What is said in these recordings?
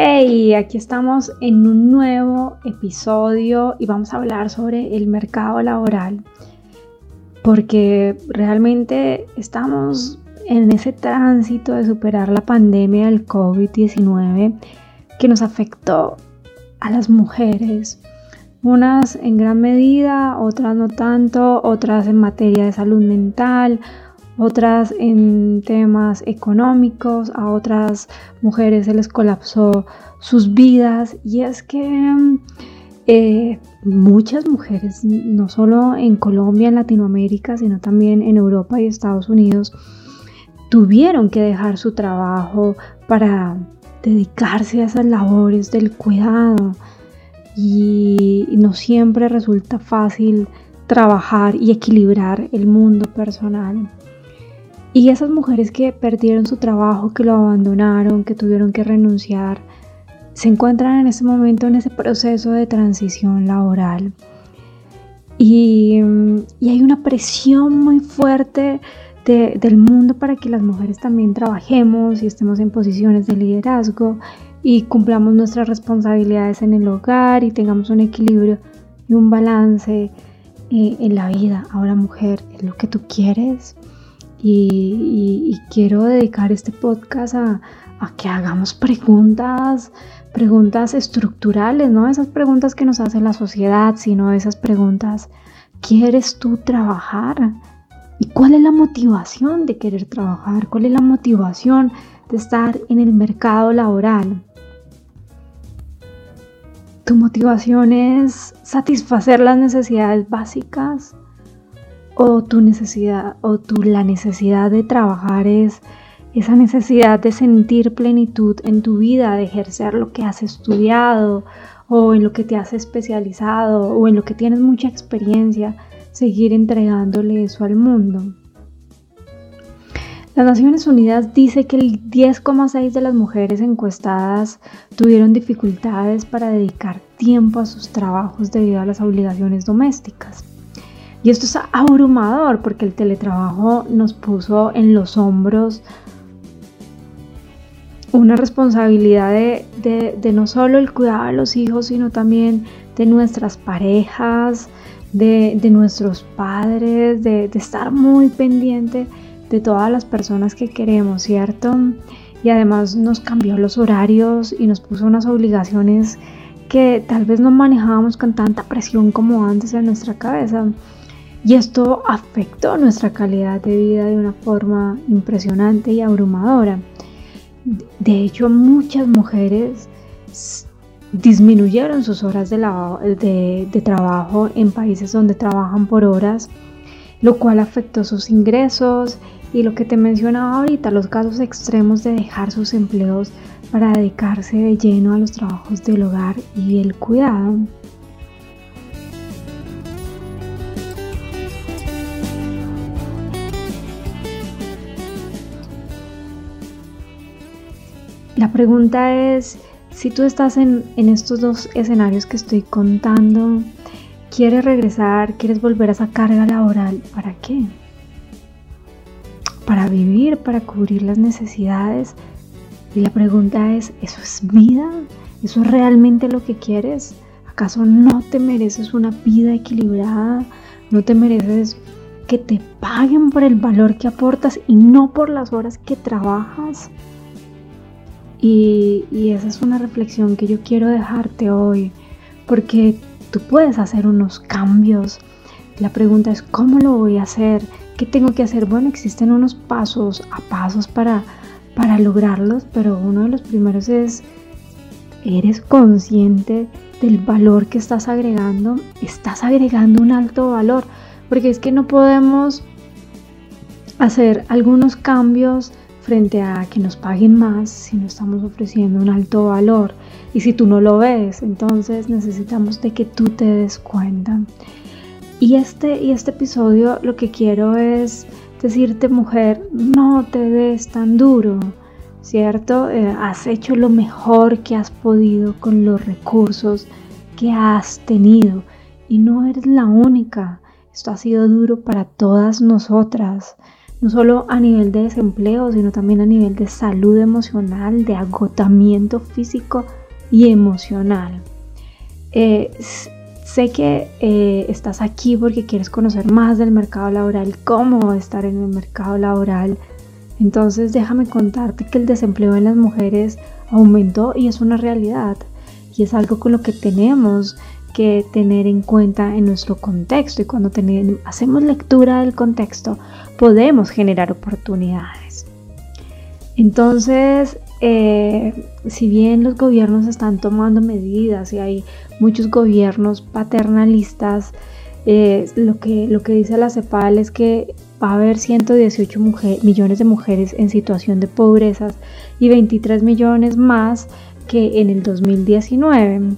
Hey, aquí estamos en un nuevo episodio y vamos a hablar sobre el mercado laboral porque realmente estamos en ese tránsito de superar la pandemia del COVID-19 que nos afectó a las mujeres, unas en gran medida, otras no tanto, otras en materia de salud mental, otras en temas económicos, a otras mujeres se les colapsó sus vidas y es que eh, muchas mujeres, no solo en Colombia, en Latinoamérica, sino también en Europa y Estados Unidos, tuvieron que dejar su trabajo para dedicarse a esas labores del cuidado y no siempre resulta fácil trabajar y equilibrar el mundo personal. Y esas mujeres que perdieron su trabajo, que lo abandonaron, que tuvieron que renunciar, se encuentran en ese momento en ese proceso de transición laboral. Y, hay una presión muy fuerte del mundo para que las mujeres también trabajemos y estemos en posiciones de liderazgo y cumplamos nuestras responsabilidades en el hogar y tengamos un equilibrio y un balance eh, en la vida. Ahora mujer, ¿es lo que tú quieres? Y, quiero dedicar este podcast a, que hagamos preguntas, preguntas estructurales, no esas preguntas que nos hace la sociedad, sino esas preguntas, ¿quieres tú trabajar? ¿Y cuál es la motivación de querer trabajar? ¿Cuál es la motivación de estar en el mercado laboral? ¿Tu motivación es satisfacer las necesidades básicas? O tu necesidad o tu la necesidad de trabajar es esa necesidad de sentir plenitud en tu vida, de ejercer lo que has estudiado o en lo que te has especializado o en lo que tienes mucha experiencia, seguir entregándole eso al mundo. Las Naciones Unidas dice que el 10,6 de las mujeres encuestadas tuvieron dificultades para dedicar tiempo a sus trabajos debido a las obligaciones domésticas. Y esto es abrumador porque el teletrabajo nos puso en los hombros una responsabilidad de, no solo el cuidado de los hijos, sino también de nuestras parejas, de, nuestros padres, de, de, estar muy pendiente de todas las personas que queremos, ¿cierto? Y además nos cambió los horarios y nos puso unas obligaciones que tal vez no manejábamos con tanta presión como antes en nuestra cabeza. Y esto afectó nuestra calidad de vida de una forma impresionante y abrumadora. De hecho, muchas mujeres disminuyeron sus horas de, trabajo en países donde trabajan por horas, lo cual afectó sus ingresos y lo que te mencionaba ahorita, los casos extremos de dejar sus empleos para dedicarse de lleno a los trabajos del hogar y el cuidado. La pregunta es, si tú estás en, estos dos escenarios que estoy contando, ¿quieres regresar? ¿Quieres volver a esa carga laboral? ¿Para qué? Para vivir, para cubrir las necesidades. Y la pregunta es, ¿eso es vida? ¿Eso es realmente lo que quieres? ¿Acaso no te mereces una vida equilibrada? ¿No te mereces que te paguen por el valor que aportas y no por las horas que trabajas. Y, esa es una reflexión que yo quiero dejarte hoy, porque tú puedes hacer unos cambios. La pregunta es, ¿cómo lo voy a hacer? ¿Qué tengo que hacer? Bueno, existen unos pasos a pasos para, para lograrlos, pero uno de los primeros es, ¿eres consciente del valor que estás agregando? ¿Estás agregando un alto valor? Porque es que no podemos hacer algunos cambios frente a que nos paguen más si no estamos ofreciendo un alto valor. Y si tú no lo ves, entonces necesitamos de que tú te des cuenta. Y este, y este episodio lo que quiero es decirte, mujer, no te des tan duro, ¿cierto? Eh, has hecho lo mejor que has podido con los recursos que has tenido y no eres la única. Esto ha sido duro para todas nosotras, no solo a nivel de desempleo, sino también a nivel de salud emocional, de agotamiento físico y emocional. Eh, sé que eh, estás aquí porque quieres conocer más del mercado laboral, cómo estar en el mercado laboral. Entonces déjame contarte que el desempleo en las mujeres aumentó y es una realidad. Y es algo con lo que tenemos que tener en cuenta en nuestro contexto. Y cuando hacemos lectura del contexto, podemos generar oportunidades. Entonces, eh, si bien los gobiernos están tomando medidas y hay muchos gobiernos paternalistas, eh, lo, que, lo que dice la CEPAL es que va a haber 118 millones de mujeres en situación de pobreza y 23 millones más que en el 2019.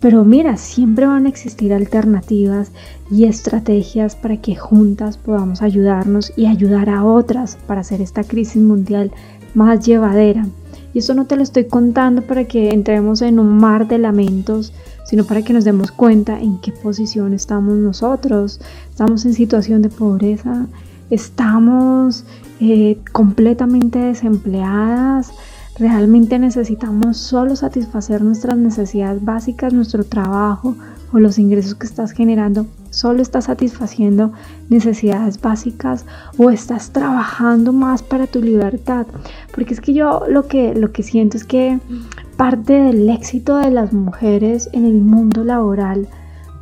Pero mira, siempre van a existir alternativas y estrategias para que juntas podamos ayudarnos y ayudar a otras para hacer esta crisis mundial más llevadera. Y esto no te lo estoy contando para que entremos en un mar de lamentos, sino para que nos demos cuenta en qué posición estamos nosotros. Estamos en situación de pobreza, estamos eh, completamente desempleadas, realmente necesitamos solo satisfacer nuestras necesidades básicas, nuestro trabajo o los ingresos que estás generando solo estás satisfaciendo necesidades básicas o estás trabajando más para tu libertad. Porque es que yo lo que, lo que siento es que parte del éxito de las mujeres en el mundo laboral,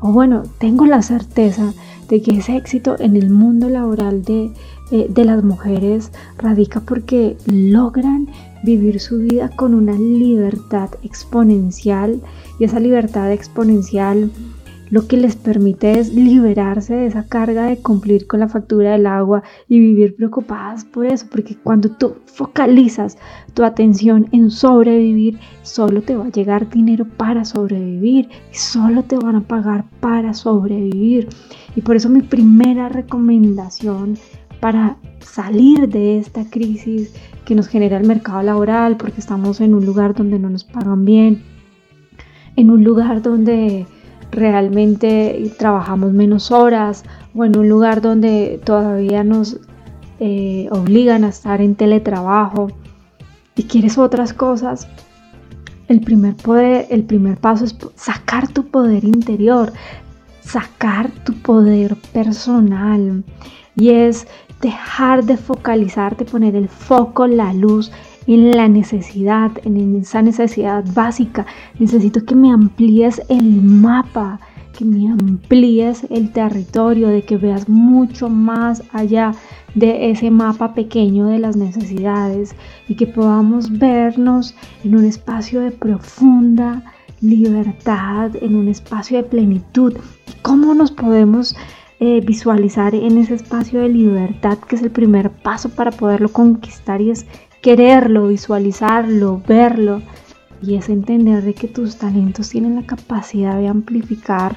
o bueno, tengo la certeza de que ese éxito en el mundo laboral de, eh, de las mujeres radica porque logran vivir su vida con una libertad exponencial y esa libertad exponencial lo que les permite es liberarse de esa carga de cumplir con la factura del agua y vivir preocupadas por eso, porque cuando tú focalizas tu atención en sobrevivir, solo te va a llegar dinero para sobrevivir y solo te van a pagar para sobrevivir. Y por eso mi primera recomendación para salir de esta crisis que nos genera el mercado laboral, porque estamos en un lugar donde no nos pagan bien, en un lugar donde realmente trabajamos menos horas o en un lugar donde todavía nos eh, obligan a estar en teletrabajo. Y quieres otras cosas, el primer, poder, el primer paso es sacar tu poder interior, sacar tu poder personal y es dejar de focalizarte, poner el foco, la luz en la necesidad, en esa necesidad básica. Necesito que me amplíes el mapa, que me amplíes el territorio, de que veas mucho más allá de ese mapa pequeño de las necesidades y que podamos vernos en un espacio de profunda libertad, en un espacio de plenitud. ¿Cómo nos podemos eh, visualizar en ese espacio de libertad que es el primer paso para poderlo conquistar y es quererlo, visualizarlo, verlo. Y es entender de que tus talentos tienen la capacidad de amplificar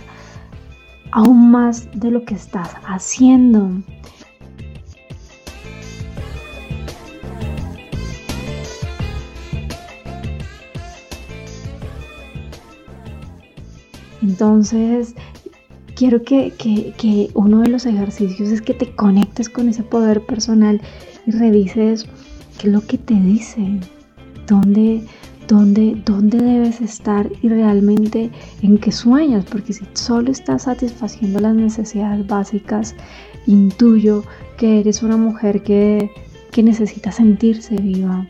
aún más de lo que estás haciendo. Entonces, quiero que, que, uno de los ejercicios es que te conectes con ese poder personal y revises ¿Qué es lo que te dice? ¿Dónde, dónde, dónde debes estar y realmente en qué sueñas, porque si solo estás satisfaciendo las necesidades básicas, intuyo que eres una mujer que, que necesita sentirse viva.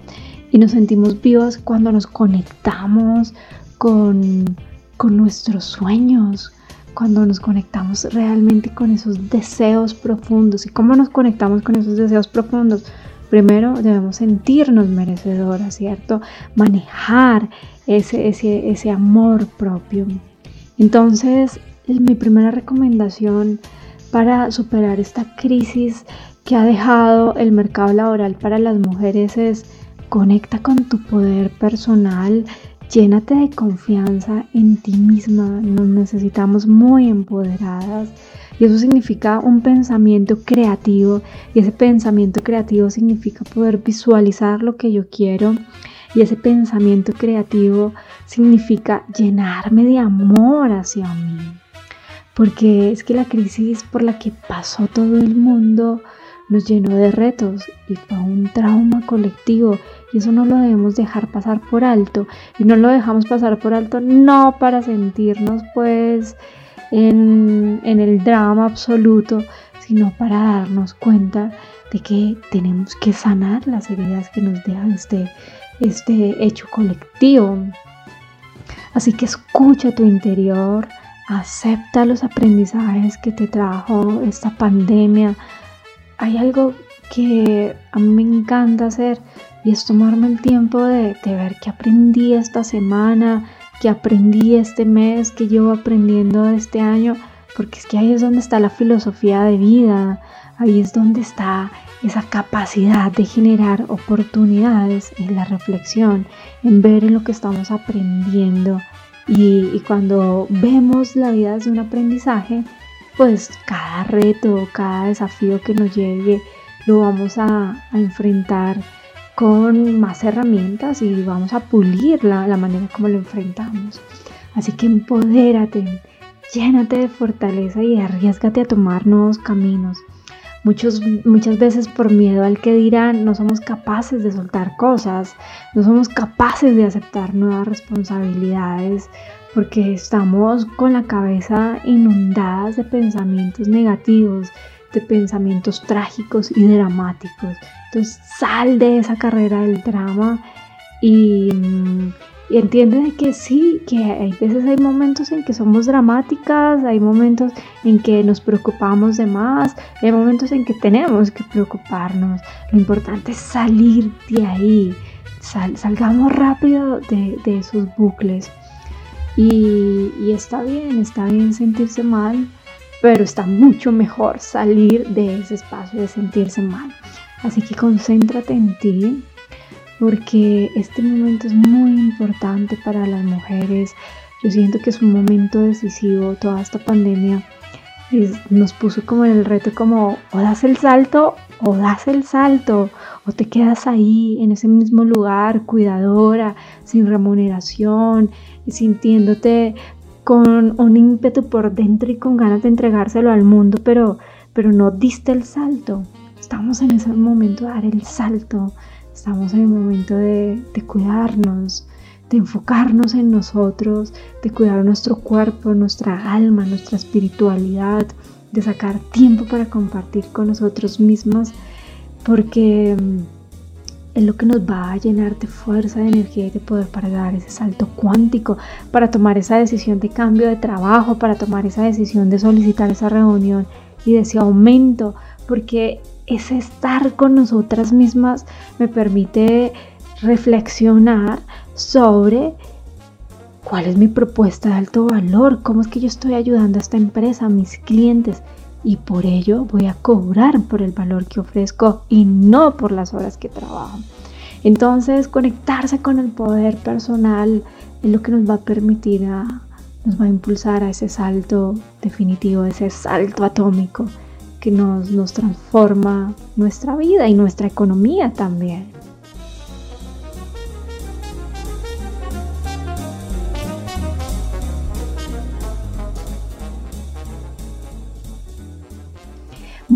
Y nos sentimos vivas cuando nos conectamos con, con nuestros sueños, cuando nos conectamos realmente con esos deseos profundos. ¿Y cómo nos conectamos con esos deseos profundos? Primero debemos sentirnos merecedoras, ¿cierto? Manejar ese, ese, ese amor propio. Entonces, mi primera recomendación para superar esta crisis que ha dejado el mercado laboral para las mujeres es conecta con tu poder personal, llénate de confianza en ti misma, nos necesitamos muy empoderadas. Y eso significa un pensamiento creativo. Y ese pensamiento creativo significa poder visualizar lo que yo quiero. Y ese pensamiento creativo significa llenarme de amor hacia mí. Porque es que la crisis por la que pasó todo el mundo nos llenó de retos y fue un trauma colectivo y eso no lo debemos dejar pasar por alto y no lo dejamos pasar por alto no para sentirnos pues en, el drama absoluto, sino para darnos cuenta de que tenemos que sanar las heridas que nos deja este, este hecho colectivo. Así que escucha tu interior, acepta los aprendizajes que te trajo esta pandemia. Hay algo que a mí me encanta hacer y es tomarme el tiempo de, ver qué aprendí esta semana, que aprendí este mes, que llevo aprendiendo este año, porque es que ahí es donde está la filosofía de vida, ahí es donde está esa capacidad de generar oportunidades en la reflexión, en ver en lo que estamos aprendiendo. Y, cuando vemos la vida desde un aprendizaje, pues cada reto, cada desafío que nos llegue, lo vamos a, enfrentar con más herramientas y vamos a pulir la, manera como lo enfrentamos. Así que empodérate, llénate de fortaleza y arriesgate a tomar nuevos caminos. Muchos, muchas veces por miedo al que dirán no somos capaces de soltar cosas, no somos capaces de aceptar nuevas responsabilidades porque estamos con la cabeza inundadas de pensamientos negativos, de pensamientos trágicos y dramáticos. Entonces sal de esa carrera del drama y, y entiende que sí, que hay veces hay momentos en que somos dramáticas, hay momentos en que nos preocupamos de más, hay momentos en que tenemos que preocuparnos. Lo importante es salir de ahí, salgamos rápido de, esos bucles. Y, está bien, está bien sentirse mal, pero está mucho mejor salir de ese espacio de sentirse mal. Así que concéntrate en ti porque este momento es muy importante para las mujeres. Yo siento que es un momento decisivo. Toda esta pandemia nos puso como en el reto como o das el salto o das el salto o te quedas ahí en ese mismo lugar cuidadora, sin remuneración, sintiéndote con un ímpetu por dentro y con ganas de entregárselo al mundo, pero, pero no diste el salto. Estamos en ese momento de dar el salto, estamos en el momento de, de cuidarnos, de enfocarnos en nosotros, de cuidar nuestro cuerpo, nuestra alma, nuestra espiritualidad, de sacar tiempo para compartir con nosotros mismos, porque es lo que nos va a llenar de fuerza, de energía y de poder para dar ese salto cuántico, para tomar esa decisión de cambio de trabajo, para tomar esa decisión de solicitar esa reunión y de ese aumento, porque ese estar con nosotras mismas me permite reflexionar sobre cuál es mi propuesta de alto valor, cómo es que yo estoy ayudando a esta empresa, a mis clientes, y por ello voy a cobrar por el valor que ofrezco y no por las horas que trabajo. Entonces, conectarse con el poder personal es lo que nos va a permitir, nos va a impulsar a ese salto definitivo, ese salto atómico que nos, nos transforma nuestra vida y nuestra economía también.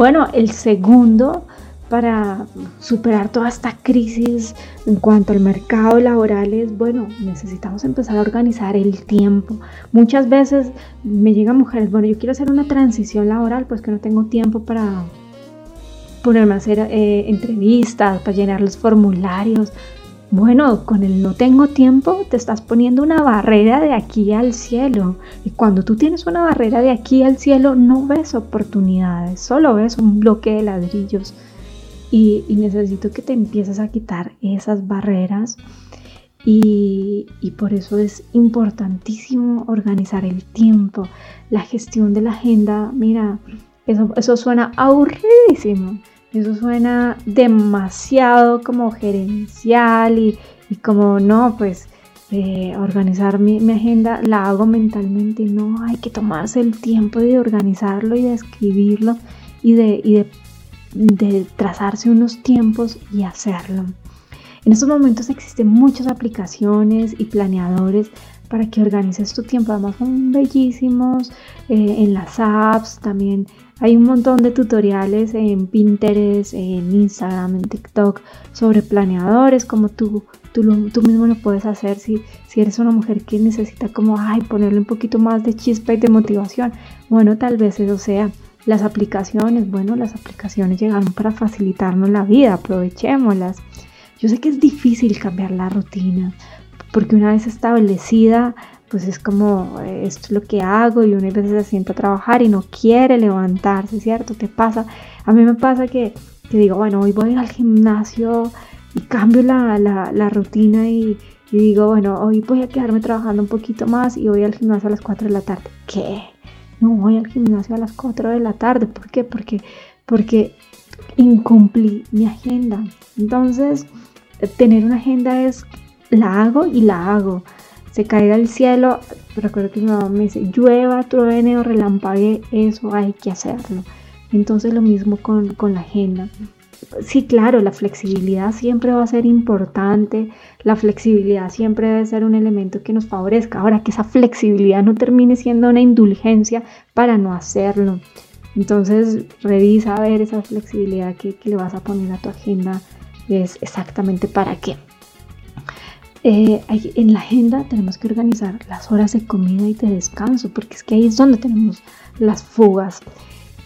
Bueno, el segundo para superar toda esta crisis en cuanto al mercado laboral es, bueno, necesitamos empezar a organizar el tiempo. Muchas veces me llegan mujeres, bueno, yo quiero hacer una transición laboral, pues que no tengo tiempo para ponerme a hacer eh, entrevistas, para llenar los formularios. Bueno, con el no tengo tiempo te estás poniendo una barrera de aquí al cielo. Y cuando tú tienes una barrera de aquí al cielo no ves oportunidades, solo ves un bloque de ladrillos y, necesito que te empieces a quitar esas barreras y, por eso es importantísimo organizar el tiempo, la gestión de la agenda. Mira, eso, eso suena aburridísimo, eso suena demasiado como gerencial y, como no, pues eh, organizar mi, agenda la hago mentalmente. No, hay que tomarse el tiempo de organizarlo y de escribirlo y de, y de de trazarse unos tiempos y hacerlo. En estos momentos existen muchas aplicaciones y planeadores para que organices tu tiempo. Además son bellísimos eh, en las apps. También hay un montón de tutoriales en Pinterest, en Instagram, en TikTok sobre planeadores, como tú, tú, tú mismo lo puedes hacer si, si eres una mujer que necesita como, ay, ponerle un poquito más de chispa y de motivación. Bueno, tal vez eso sea las aplicaciones, bueno, las aplicaciones llegaron para facilitarnos la vida, aprovechémoslas. Yo sé que es difícil cambiar la rutina, porque una vez establecida, pues es como eh, esto es lo que hago y una vez se sienta a trabajar y no quiere levantarse, ¿cierto? ¿Te pasa? A mí me pasa que, digo, bueno, hoy voy a ir al gimnasio y cambio la, rutina y, y, digo, bueno, hoy voy a quedarme trabajando un poquito más y voy al gimnasio a las 4 de la tarde. ¿Qué? no voy al gimnasio a las 4 de la tarde. ¿Por qué? Porque, porque incumplí mi agenda. Entonces, tener una agenda es, la hago y la hago. Se caiga el cielo, recuerdo que mi mamá me dice, llueva, truene o relampague, eso hay que hacerlo. Entonces lo mismo con, con la agenda sí, claro, la flexibilidad siempre va a ser importante, la flexibilidad siempre debe ser un elemento que nos favorezca. Ahora, que esa flexibilidad no termine siendo una indulgencia para no hacerlo. Entonces, revisa a ver esa flexibilidad que, le vas a poner a tu agenda, es exactamente para qué. Eh, en la agenda tenemos que organizar las horas de comida y de descanso, porque es que ahí es donde tenemos las fugas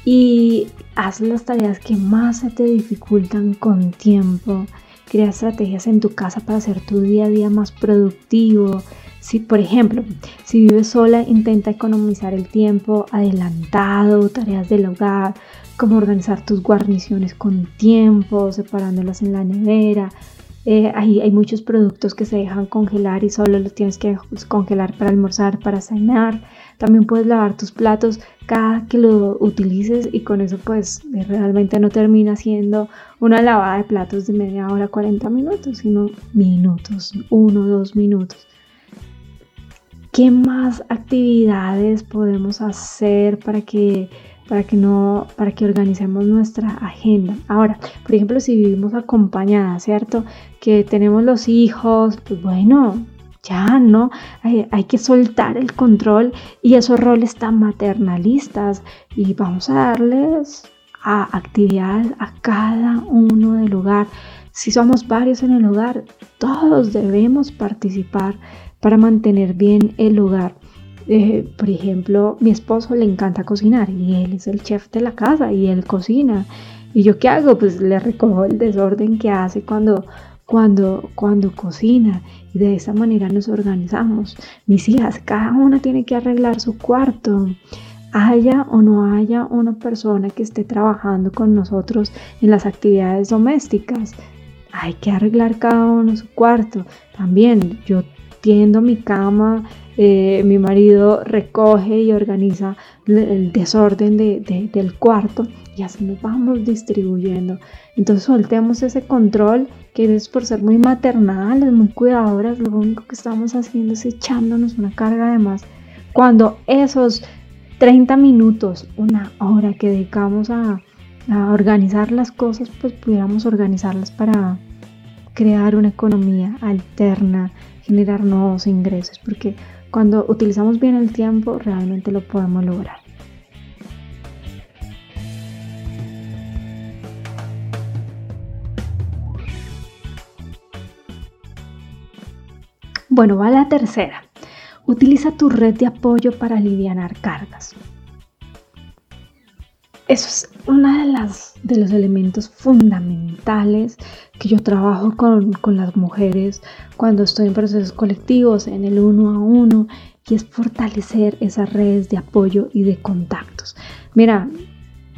y haz las tareas que más se te dificultan con tiempo. Crea estrategias en tu casa para hacer tu día a día más productivo. Si, por ejemplo, si vives sola, intenta economizar el tiempo adelantado, tareas del hogar, como organizar tus guarniciones con tiempo, separándolas en la nevera. Eh, hay, hay, muchos productos que se dejan congelar y solo los tienes que congelar para almorzar, para cenar. También puedes lavar tus platos cada que lo utilices y con eso pues realmente no termina siendo una lavada de platos de media hora, 40 minutos, sino minutos, uno, dos minutos. ¿Qué más actividades podemos hacer para que para que no para que organicemos nuestra agenda. Ahora, por ejemplo, si vivimos acompañadas, ¿cierto? Que tenemos los hijos, pues bueno, ya no, hay, que soltar el control y esos roles tan maternalistas y vamos a darles a actividades a cada uno del hogar. Si somos varios en el hogar, todos debemos participar para mantener bien el hogar. Eh, por ejemplo, mi esposo le encanta cocinar y él es el chef de la casa y él cocina. ¿Y yo qué hago? Pues le recojo el desorden que hace cuando cuando, cuando cocina y de esa manera nos organizamos. Mis hijas, cada una tiene que arreglar su cuarto. Haya o no haya una persona que esté trabajando con nosotros en las actividades domésticas, hay que arreglar cada uno su cuarto. También yo tiendo mi cama, eh, mi marido recoge y organiza el desorden del cuarto y así nos vamos distribuyendo. Entonces soltemos ese control que es por ser muy maternales, muy cuidadoras, lo único que estamos haciendo es echándonos una carga de más. Cuando esos 30 minutos, una hora que dedicamos a, a organizar las cosas, pues pudiéramos organizarlas para crear una economía alterna, generar nuevos ingresos, porque cuando utilizamos bien el tiempo, realmente lo podemos lograr. Bueno, va la tercera. Utiliza tu red de apoyo para aliviar cargas. Eso es uno de, las, de los elementos fundamentales que yo trabajo con, con, las mujeres cuando estoy en procesos colectivos, en el uno a uno, y es fortalecer esas redes de apoyo y de contactos. Mira,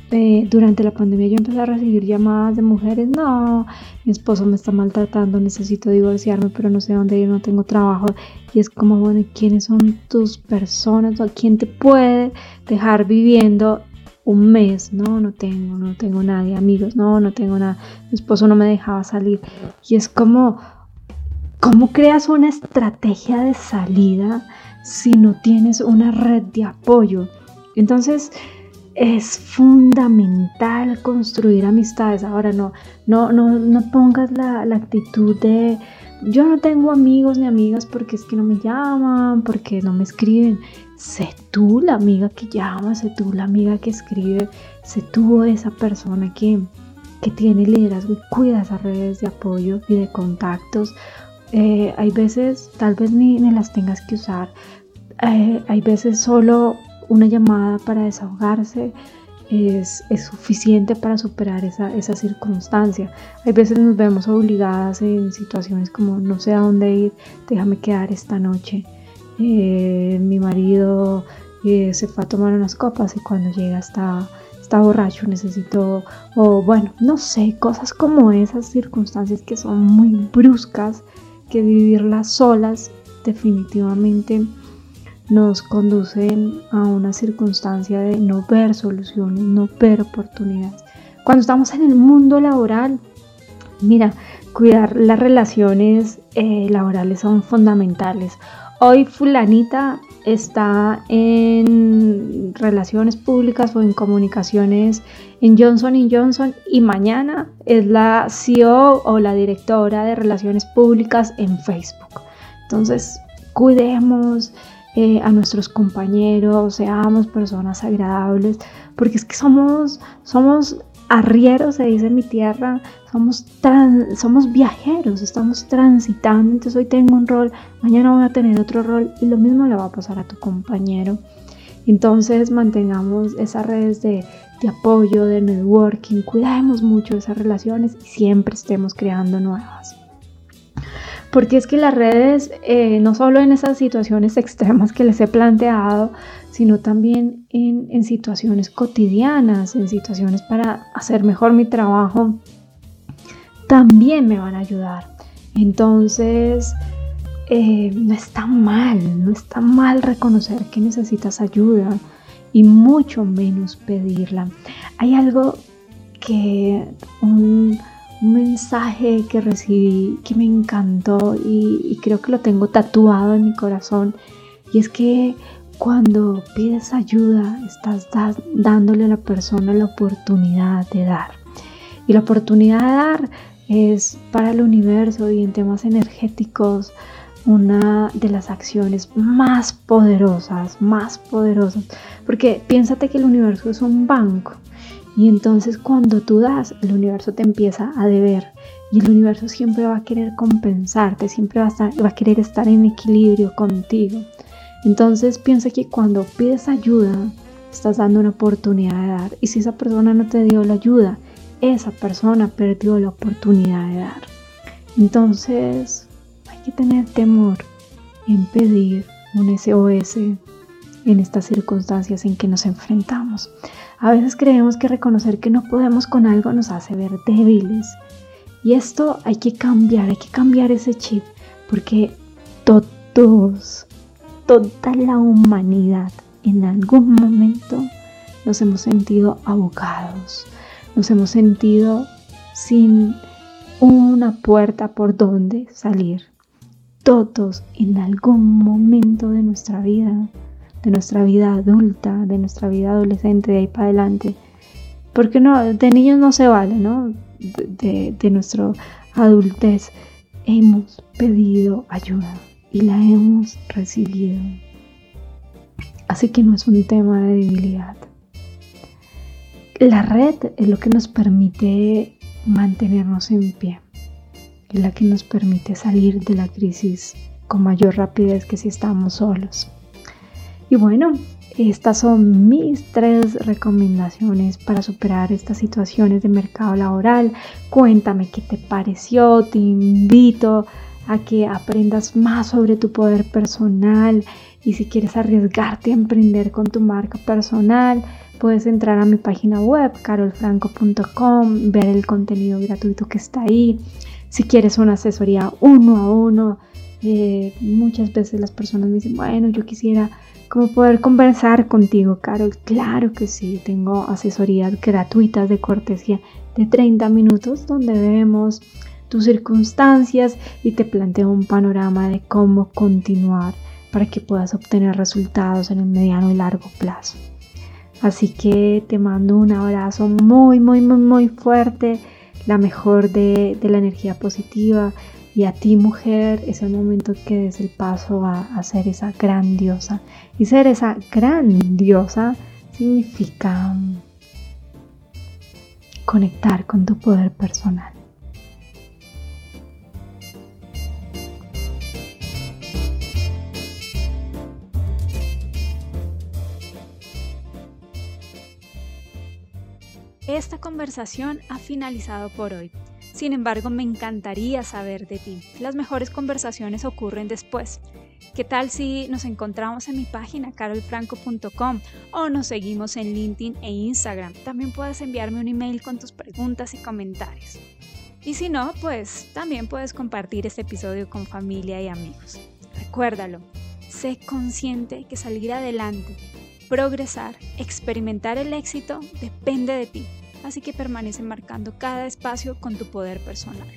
eh, durante la pandemia yo empecé a recibir llamadas de mujeres, no, mi esposo me está maltratando, necesito divorciarme, pero no sé dónde ir, no tengo trabajo. Y es como, bueno, ¿quiénes son tus personas? ¿O quién te puede dejar viviendo un mes? No, no tengo, no tengo nadie, amigos, no, no tengo nada. Mi esposo no me dejaba salir. Y es como, ¿cómo creas una estrategia de salida si no tienes una red de apoyo? Entonces, es fundamental construir amistades. Ahora no, no, no, no pongas la, la, actitud de yo no tengo amigos ni amigas porque es que no me llaman, porque no me escriben. Sé tú la amiga que llama, sé tú la amiga que escribe, sé tú esa persona que, que tiene liderazgo y cuida esas redes de apoyo y de contactos. Eh, hay veces, tal vez ni, ni las tengas que usar. Eh, hay veces solo una llamada para desahogarse es, suficiente para superar esa, circunstancia. Hay veces nos vemos obligadas en situaciones como no sé a dónde ir, déjame quedar esta noche. Eh, mi marido eh, se fue a tomar unas copas y cuando llega está, está borracho, necesito, o bueno, no sé, cosas como esas circunstancias que son muy bruscas, que vivirlas solas definitivamente nos conducen a una circunstancia de no ver soluciones, no ver oportunidades. Cuando estamos en el mundo laboral, mira, cuidar las relaciones eh, laborales son fundamentales. Hoy fulanita está en relaciones públicas o en comunicaciones en Johnson Johnson y mañana es la CEO o la directora de relaciones públicas en Facebook. Entonces, cuidemos eh, a nuestros compañeros, seamos personas agradables, porque es que somos, somos arrieros, se dice en mi tierra, somos, somos viajeros, estamos transitando, entonces hoy tengo un rol, mañana voy a tener otro rol y lo mismo le va a pasar a tu compañero. Entonces mantengamos esas redes de, de apoyo, de networking, cuidemos mucho esas relaciones y siempre estemos creando nuevas. Porque es que las redes, eh, no solo en esas situaciones extremas que les he planteado, sino también en, situaciones cotidianas, en situaciones para hacer mejor mi trabajo, también me van a ayudar. Entonces, eh, no está mal, no está mal reconocer que necesitas ayuda y mucho menos pedirla. Hay algo que un un mensaje que recibí que me encantó y, creo que lo tengo tatuado en mi corazón. Y es que cuando pides ayuda, estás dándole a la persona la oportunidad de dar. Y la oportunidad de dar es para el universo y en temas energéticos una de las acciones más poderosas, más poderosas. Porque piénsate que el universo es un banco y entonces cuando tú das, el universo te empieza a deber y el universo siempre va a querer compensarte, siempre va a, va a querer estar en equilibrio contigo. Entonces piensa que cuando pides ayuda, estás dando una oportunidad de dar. Y si esa persona no te dio la ayuda, esa persona perdió la oportunidad de dar. Entonces hay que tener temor en pedir un SOS en estas circunstancias en que nos enfrentamos. A veces creemos que reconocer que no podemos con algo nos hace ver débiles. Y esto hay que cambiar, hay que cambiar ese chip, porque todos, toda la humanidad en algún momento nos hemos sentido abocados, nos hemos sentido sin una puerta por donde salir. Todos en algún momento de nuestra vida de nuestra vida adulta, de nuestra vida adolescente, de ahí para adelante. Porque no, de niños no se vale, ¿no? De, de, nuestra adultez hemos pedido ayuda y la hemos recibido. Así que no es un tema de debilidad. La red es lo que nos permite mantenernos en pie, es la que nos permite salir de la crisis con mayor rapidez que si estamos solos. Y bueno, estas son mis tres recomendaciones para superar estas situaciones de mercado laboral. Cuéntame qué te pareció, te invito a que aprendas más sobre tu poder personal y si quieres arriesgarte a emprender con tu marca personal, puedes entrar a mi página web carolfranco.com, ver el contenido gratuito que está ahí. Si quieres una asesoría uno a uno, eh, muchas veces las personas me dicen, bueno, yo quisiera como poder conversar contigo, Carol. Claro que sí, tengo asesorías gratuitas de cortesía de 30 minutos donde vemos tus circunstancias y te planteo un panorama de cómo continuar para que puedas obtener resultados en el mediano y largo plazo. Así que te mando un abrazo muy, muy, muy, muy fuerte, la mejor de, de la energía positiva y a ti mujer es el momento que des el paso a, a ser esa grandiosa. Y ser esa grandiosa significa conectar con tu poder personal. Esta conversación ha finalizado por hoy. Sin embargo, me encantaría saber de ti. Las mejores conversaciones ocurren después. ¿Qué tal si nos encontramos en mi página carolfranco.com o nos seguimos en LinkedIn e Instagram? También puedes enviarme un email con tus preguntas y comentarios. Y si no, pues también puedes compartir este episodio con familia y amigos. Recuérdalo, sé consciente que salir adelante, progresar, experimentar el éxito depende de ti así que permanece marcando cada espacio con tu poder personal.